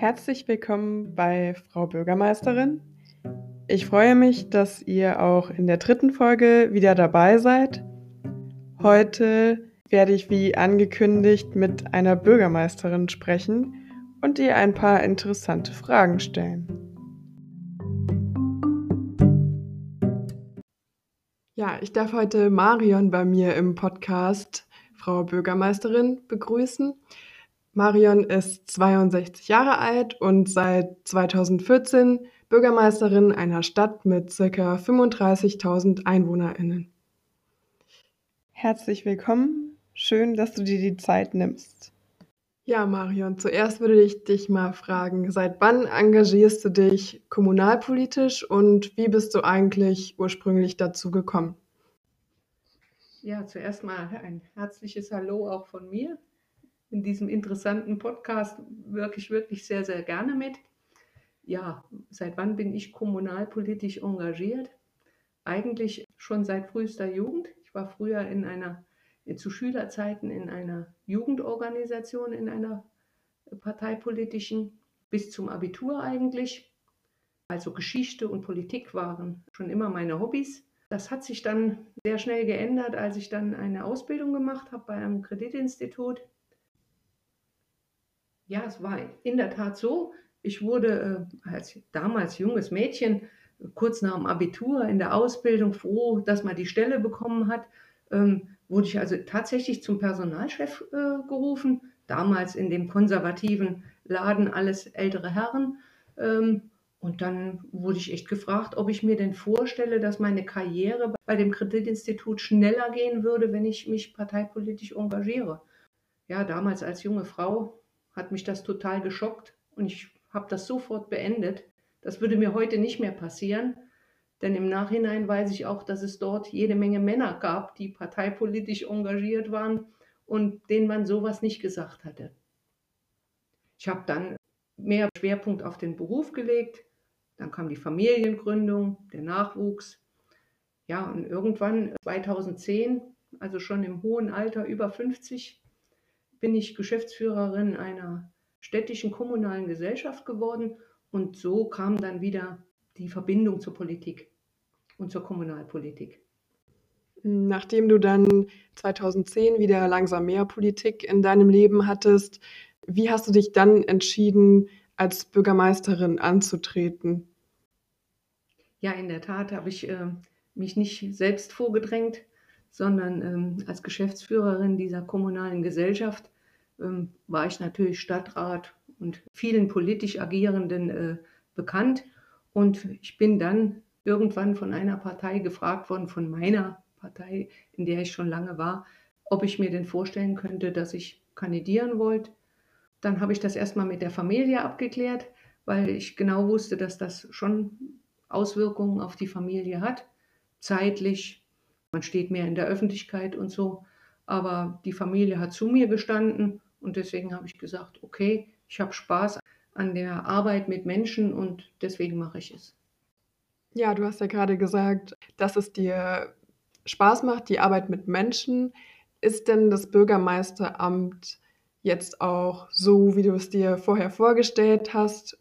Herzlich willkommen bei Frau Bürgermeisterin. Ich freue mich, dass ihr auch in der dritten Folge wieder dabei seid. Heute werde ich wie angekündigt mit einer Bürgermeisterin sprechen und ihr ein paar interessante Fragen stellen. Ja, ich darf heute Marion bei mir im Podcast Frau Bürgermeisterin begrüßen. Marion ist 62 Jahre alt und seit 2014 Bürgermeisterin einer Stadt mit ca. 35.000 EinwohnerInnen. Herzlich willkommen. Schön, dass du dir die Zeit nimmst. Ja, Marion, zuerst würde ich dich mal fragen, seit wann engagierst du dich kommunalpolitisch und wie bist du eigentlich ursprünglich dazu gekommen? Ja, zuerst mal ein herzliches Hallo auch von mir. In diesem interessanten Podcast wirke ich wirklich sehr, sehr gerne mit. Ja, seit wann bin ich kommunalpolitisch engagiert? Eigentlich schon seit frühester Jugend. Ich war früher in einer, zu Schülerzeiten in einer Jugendorganisation, in einer parteipolitischen, bis zum Abitur eigentlich. Also Geschichte und Politik waren schon immer meine Hobbys. Das hat sich dann sehr schnell geändert, als ich dann eine Ausbildung gemacht habe bei einem Kreditinstitut. Ja, es war in der Tat so. Ich wurde äh, als damals junges Mädchen kurz nach dem Abitur in der Ausbildung froh, dass man die Stelle bekommen hat. Ähm, wurde ich also tatsächlich zum Personalchef äh, gerufen. Damals in dem konservativen Laden alles ältere Herren. Ähm, und dann wurde ich echt gefragt, ob ich mir denn vorstelle, dass meine Karriere bei dem Kreditinstitut schneller gehen würde, wenn ich mich parteipolitisch engagiere. Ja, damals als junge Frau hat mich das total geschockt und ich habe das sofort beendet. Das würde mir heute nicht mehr passieren, denn im Nachhinein weiß ich auch, dass es dort jede Menge Männer gab, die parteipolitisch engagiert waren und denen man sowas nicht gesagt hatte. Ich habe dann mehr Schwerpunkt auf den Beruf gelegt, dann kam die Familiengründung, der Nachwuchs. Ja, und irgendwann 2010, also schon im hohen Alter, über 50, bin ich Geschäftsführerin einer städtischen kommunalen Gesellschaft geworden. Und so kam dann wieder die Verbindung zur Politik und zur Kommunalpolitik. Nachdem du dann 2010 wieder langsam mehr Politik in deinem Leben hattest, wie hast du dich dann entschieden, als Bürgermeisterin anzutreten? Ja, in der Tat habe ich äh, mich nicht selbst vorgedrängt, sondern ähm, als Geschäftsführerin dieser kommunalen Gesellschaft ähm, war ich natürlich Stadtrat und vielen politisch Agierenden äh, bekannt. Und ich bin dann irgendwann von einer Partei gefragt worden, von meiner Partei, in der ich schon lange war, ob ich mir denn vorstellen könnte, dass ich kandidieren wollte. Dann habe ich das erstmal mit der Familie abgeklärt, weil ich genau wusste, dass das schon Auswirkungen auf die Familie hat, zeitlich. Man steht mehr in der Öffentlichkeit und so. Aber die Familie hat zu mir gestanden und deswegen habe ich gesagt, okay, ich habe Spaß an der Arbeit mit Menschen und deswegen mache ich es. Ja, du hast ja gerade gesagt, dass es dir Spaß macht, die Arbeit mit Menschen. Ist denn das Bürgermeisteramt jetzt auch so, wie du es dir vorher vorgestellt hast?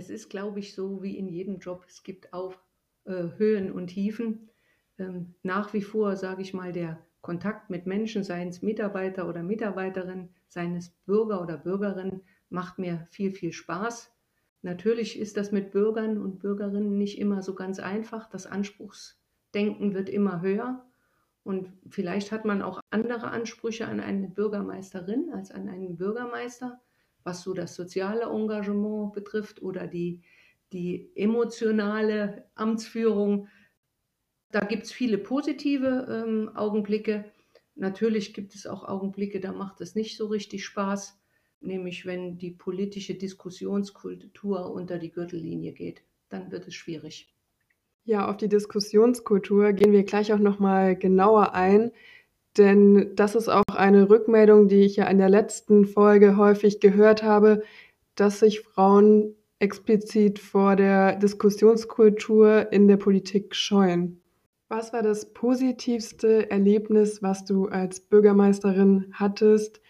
es ist, glaube ich, so wie in jedem Job. Es gibt auch äh, Höhen und Tiefen. Ähm, nach wie vor, sage ich mal, der Kontakt mit Menschen, seien es Mitarbeiter oder Mitarbeiterin, seien es Bürger oder Bürgerinnen, macht mir viel, viel Spaß. Natürlich ist das mit Bürgern und Bürgerinnen nicht immer so ganz einfach. Das Anspruchsdenken wird immer höher. Und vielleicht hat man auch andere Ansprüche an eine Bürgermeisterin als an einen Bürgermeister was so das soziale Engagement betrifft oder die, die emotionale Amtsführung. Da gibt es viele positive ähm, Augenblicke. Natürlich gibt es auch Augenblicke, da macht es nicht so richtig Spaß, nämlich wenn die politische Diskussionskultur unter die Gürtellinie geht. Dann wird es schwierig. Ja, auf die Diskussionskultur gehen wir gleich auch noch mal genauer ein. Denn das ist auch eine Rückmeldung, die ich ja in der letzten Folge häufig gehört habe, dass sich Frauen explizit vor der Diskussionskultur in der Politik scheuen. Was war das positivste Erlebnis, was du als Bürgermeisterin hattest,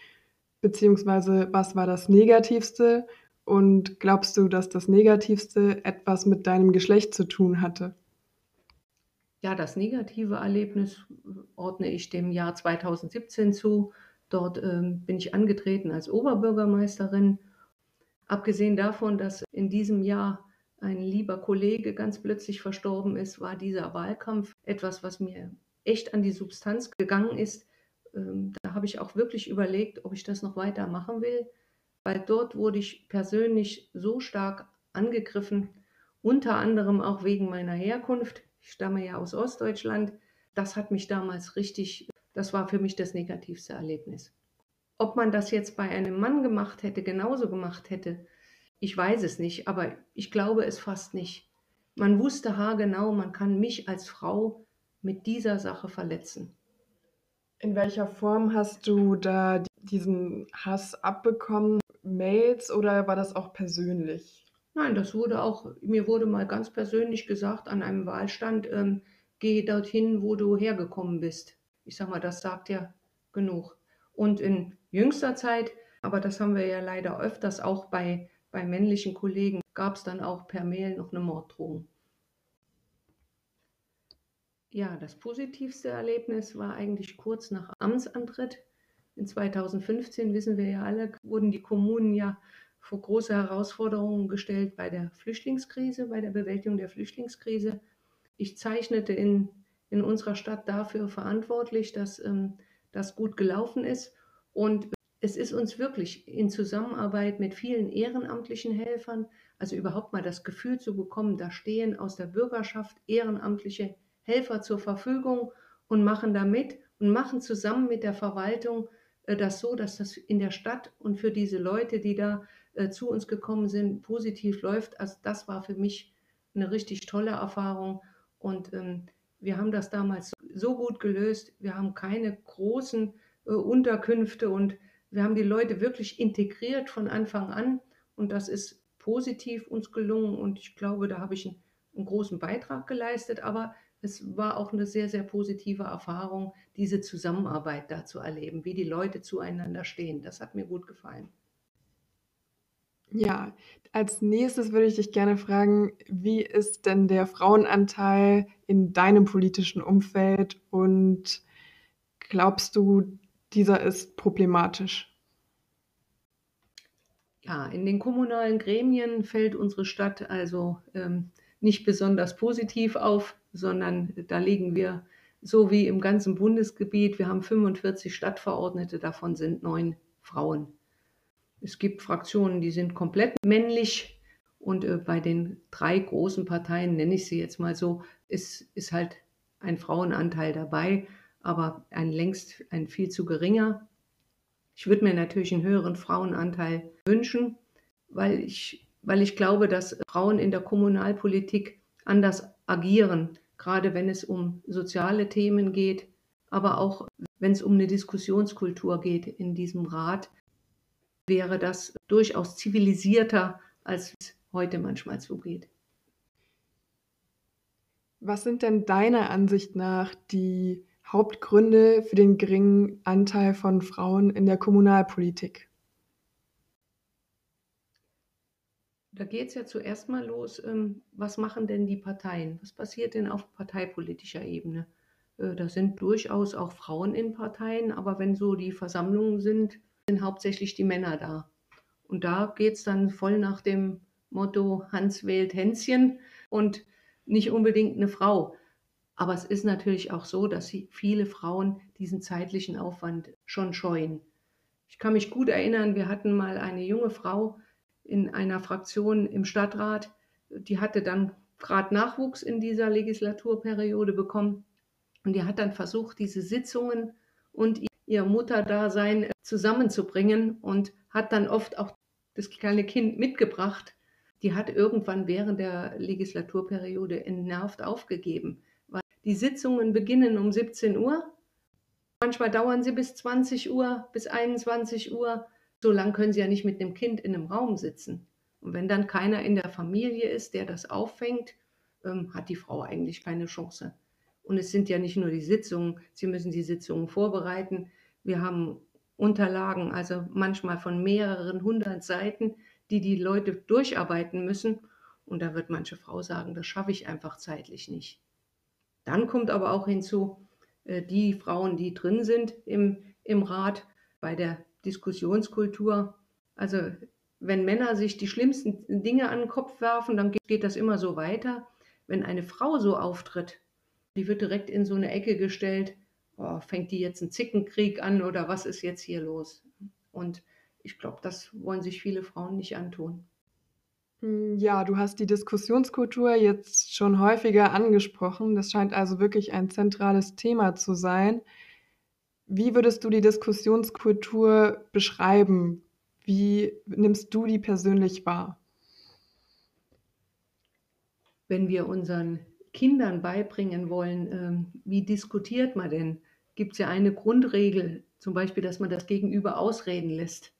beziehungsweise was war das Negativste und glaubst du, dass das Negativste etwas mit deinem Geschlecht zu tun hatte? Ja, das negative Erlebnis ordne ich dem Jahr 2017 zu. Dort ähm, bin ich angetreten als Oberbürgermeisterin. Abgesehen davon, dass in diesem Jahr ein lieber Kollege ganz plötzlich verstorben ist, war dieser Wahlkampf etwas, was mir echt an die Substanz gegangen ist. Ähm, da habe ich auch wirklich überlegt, ob ich das noch weiter machen will, weil dort wurde ich persönlich so stark angegriffen, unter anderem auch wegen meiner Herkunft. Ich stamme ja aus Ostdeutschland. Das hat mich damals richtig, das war für mich das negativste Erlebnis. Ob man das jetzt bei einem Mann gemacht hätte, genauso gemacht hätte, ich weiß es nicht, aber ich glaube es fast nicht. Man wusste haargenau, man kann mich als Frau mit dieser Sache verletzen. In welcher Form hast du da diesen Hass abbekommen? Mails oder war das auch persönlich? Nein, das wurde auch, mir wurde mal ganz persönlich gesagt an einem Wahlstand, ähm, geh dorthin, wo du hergekommen bist. Ich sag mal, das sagt ja genug. Und in jüngster Zeit, aber das haben wir ja leider öfters auch bei, bei männlichen Kollegen, gab es dann auch per Mail noch eine Morddrohung. Ja, das positivste Erlebnis war eigentlich kurz nach Amtsantritt. In 2015, wissen wir ja alle, wurden die Kommunen ja vor große Herausforderungen gestellt bei der Flüchtlingskrise, bei der Bewältigung der Flüchtlingskrise. Ich zeichnete in, in unserer Stadt dafür verantwortlich, dass ähm, das gut gelaufen ist. Und es ist uns wirklich in Zusammenarbeit mit vielen ehrenamtlichen Helfern, also überhaupt mal das Gefühl zu bekommen, da stehen aus der Bürgerschaft ehrenamtliche Helfer zur Verfügung und machen da mit und machen zusammen mit der Verwaltung äh, das so, dass das in der Stadt und für diese Leute, die da äh, zu uns gekommen sind, positiv läuft. Also das war für mich eine richtig tolle Erfahrung und ähm, wir haben das damals so gut gelöst. Wir haben keine großen äh, Unterkünfte und wir haben die Leute wirklich integriert von Anfang an und das ist positiv uns gelungen und ich glaube, da habe ich einen, einen großen Beitrag geleistet, aber es war auch eine sehr, sehr positive Erfahrung, diese Zusammenarbeit da zu erleben, wie die Leute zueinander stehen. Das hat mir gut gefallen. Ja, als nächstes würde ich dich gerne fragen, wie ist denn der Frauenanteil in deinem politischen Umfeld und glaubst du, dieser ist problematisch? Ja, in den kommunalen Gremien fällt unsere Stadt also ähm, nicht besonders positiv auf sondern da liegen wir so wie im ganzen Bundesgebiet. Wir haben 45 Stadtverordnete, davon sind neun Frauen. Es gibt Fraktionen, die sind komplett männlich und äh, bei den drei großen Parteien, nenne ich sie jetzt mal so, ist, ist halt ein Frauenanteil dabei, aber ein längst ein viel zu geringer. Ich würde mir natürlich einen höheren Frauenanteil wünschen, weil ich, weil ich glaube, dass Frauen in der Kommunalpolitik anders agieren, gerade wenn es um soziale Themen geht, aber auch wenn es um eine Diskussionskultur geht in diesem Rat, wäre das durchaus zivilisierter, als es heute manchmal zugeht. Was sind denn deiner Ansicht nach die Hauptgründe für den geringen Anteil von Frauen in der Kommunalpolitik? Da geht es ja zuerst mal los, ähm, was machen denn die Parteien? Was passiert denn auf parteipolitischer Ebene? Äh, da sind durchaus auch Frauen in Parteien, aber wenn so die Versammlungen sind, sind hauptsächlich die Männer da. Und da geht es dann voll nach dem Motto Hans wählt Hänschen und nicht unbedingt eine Frau. Aber es ist natürlich auch so, dass viele Frauen diesen zeitlichen Aufwand schon scheuen. Ich kann mich gut erinnern, wir hatten mal eine junge Frau, in einer Fraktion im Stadtrat. Die hatte dann gerade Nachwuchs in dieser Legislaturperiode bekommen und die hat dann versucht, diese Sitzungen und ihr Mutterdasein zusammenzubringen und hat dann oft auch das kleine Kind mitgebracht. Die hat irgendwann während der Legislaturperiode entnervt aufgegeben, weil die Sitzungen beginnen um 17 Uhr. Manchmal dauern sie bis 20 Uhr, bis 21 Uhr so lange können sie ja nicht mit dem Kind in einem Raum sitzen. Und wenn dann keiner in der Familie ist, der das auffängt, ähm, hat die Frau eigentlich keine Chance. Und es sind ja nicht nur die Sitzungen, sie müssen die Sitzungen vorbereiten. Wir haben Unterlagen, also manchmal von mehreren hundert Seiten, die die Leute durcharbeiten müssen. Und da wird manche Frau sagen, das schaffe ich einfach zeitlich nicht. Dann kommt aber auch hinzu, äh, die Frauen, die drin sind im, im Rat bei der Diskussionskultur. Also wenn Männer sich die schlimmsten Dinge an den Kopf werfen, dann geht das immer so weiter. Wenn eine Frau so auftritt, die wird direkt in so eine Ecke gestellt, oh, fängt die jetzt einen Zickenkrieg an oder was ist jetzt hier los? Und ich glaube, das wollen sich viele Frauen nicht antun. Hm, ja, du hast die Diskussionskultur jetzt schon häufiger angesprochen. Das scheint also wirklich ein zentrales Thema zu sein. Wie würdest du die Diskussionskultur beschreiben? Wie nimmst du die persönlich wahr? Wenn wir unseren Kindern beibringen wollen, ähm, wie diskutiert man denn, gibt es ja eine Grundregel, zum Beispiel, dass man das Gegenüber ausreden lässt.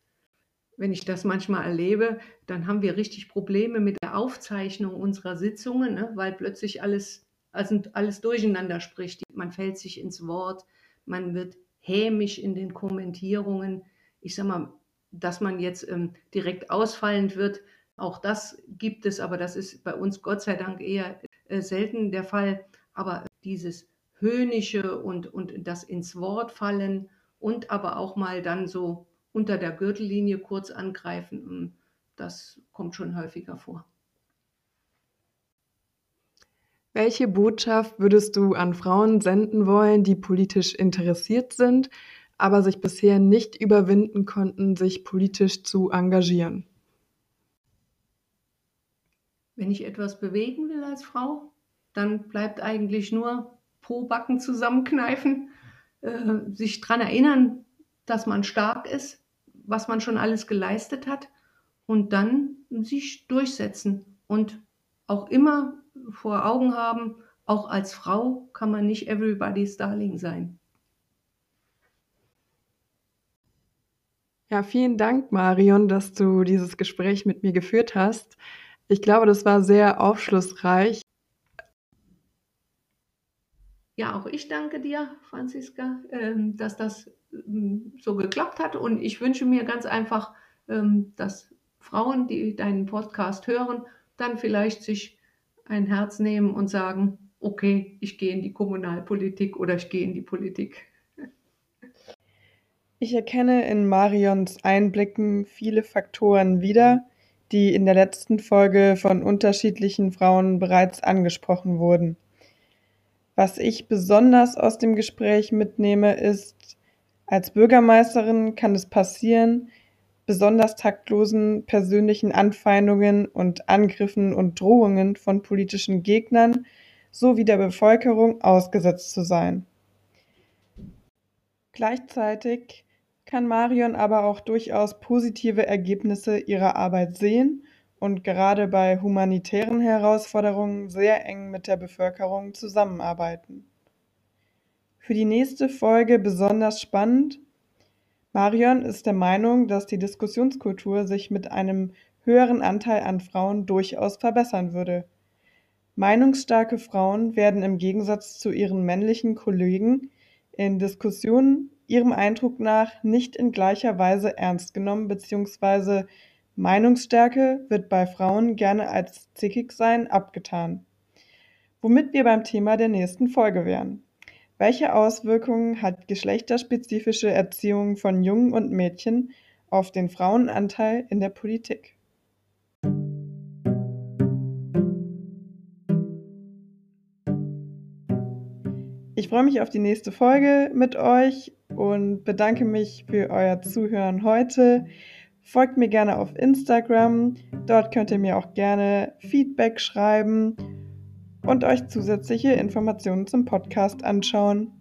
Wenn ich das manchmal erlebe, dann haben wir richtig Probleme mit der Aufzeichnung unserer Sitzungen, ne, weil plötzlich alles, also alles durcheinander spricht. Man fällt sich ins Wort, man wird hämisch in den Kommentierungen. Ich sage mal, dass man jetzt ähm, direkt ausfallend wird. Auch das gibt es, aber das ist bei uns Gott sei Dank eher äh, selten der Fall. Aber dieses Höhnische und, und das ins Wort fallen und aber auch mal dann so unter der Gürtellinie kurz angreifen, hm, das kommt schon häufiger vor. Welche Botschaft würdest du an Frauen senden wollen, die politisch interessiert sind, aber sich bisher nicht überwinden konnten, sich politisch zu engagieren. Wenn ich etwas bewegen will als Frau, dann bleibt eigentlich nur Po-Backen zusammenkneifen, äh, sich daran erinnern, dass man stark ist, was man schon alles geleistet hat und dann sich durchsetzen und auch immer vor Augen haben, auch als Frau kann man nicht everybody's darling sein. Ja, vielen Dank, Marion, dass du dieses Gespräch mit mir geführt hast. Ich glaube, das war sehr aufschlussreich. Ja, auch ich danke dir, Franziska, ähm, dass das ähm, so geklappt hat. Und ich wünsche mir ganz einfach, ähm, dass Frauen, die deinen Podcast hören, dann vielleicht sich ein Herz nehmen und sagen, okay, ich gehe in die Kommunalpolitik oder ich gehe in die Politik. Ich erkenne in Marions Einblicken viele Faktoren wieder, die in der letzten Folge von unterschiedlichen Frauen bereits angesprochen wurden. Was ich besonders aus dem Gespräch mitnehme, ist, als Bürgermeisterin kann es passieren, besonders taktlosen persönlichen Anfeindungen und Angriffen und Drohungen von politischen Gegnern sowie der Bevölkerung ausgesetzt zu sein. Gleichzeitig kann Marion aber auch durchaus positive Ergebnisse ihrer Arbeit sehen und gerade bei humanitären Herausforderungen sehr eng mit der Bevölkerung zusammenarbeiten. Für die nächste Folge besonders spannend. Marion ist der Meinung, dass die Diskussionskultur sich mit einem höheren Anteil an Frauen durchaus verbessern würde. Meinungsstarke Frauen werden im Gegensatz zu ihren männlichen Kollegen in Diskussionen ihrem Eindruck nach nicht in gleicher Weise ernst genommen bzw. Meinungsstärke wird bei Frauen gerne als Zickigsein abgetan. Womit wir beim Thema der nächsten Folge wären. Welche Auswirkungen hat geschlechterspezifische Erziehung von Jungen und Mädchen auf den Frauenanteil in der Politik? Ich freue mich auf die nächste Folge mit euch und bedanke mich für euer Zuhören heute. Folgt mir gerne auf Instagram. Dort könnt ihr mir auch gerne Feedback schreiben und euch zusätzliche Informationen zum Podcast anschauen.